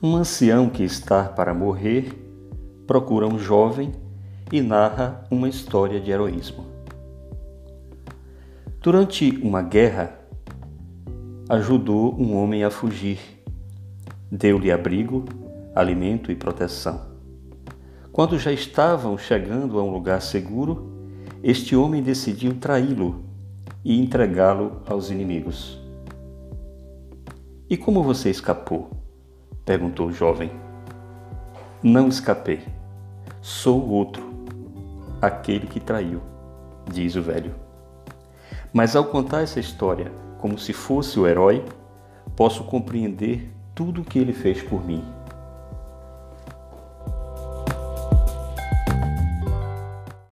Um ancião que está para morrer procura um jovem e narra uma história de heroísmo. Durante uma guerra, ajudou um homem a fugir. Deu-lhe abrigo, alimento e proteção. Quando já estavam chegando a um lugar seguro, este homem decidiu traí-lo e entregá-lo aos inimigos. E como você escapou? Perguntou o jovem. Não escapei. Sou o outro, aquele que traiu, diz o velho. Mas ao contar essa história como se fosse o herói, posso compreender tudo o que ele fez por mim.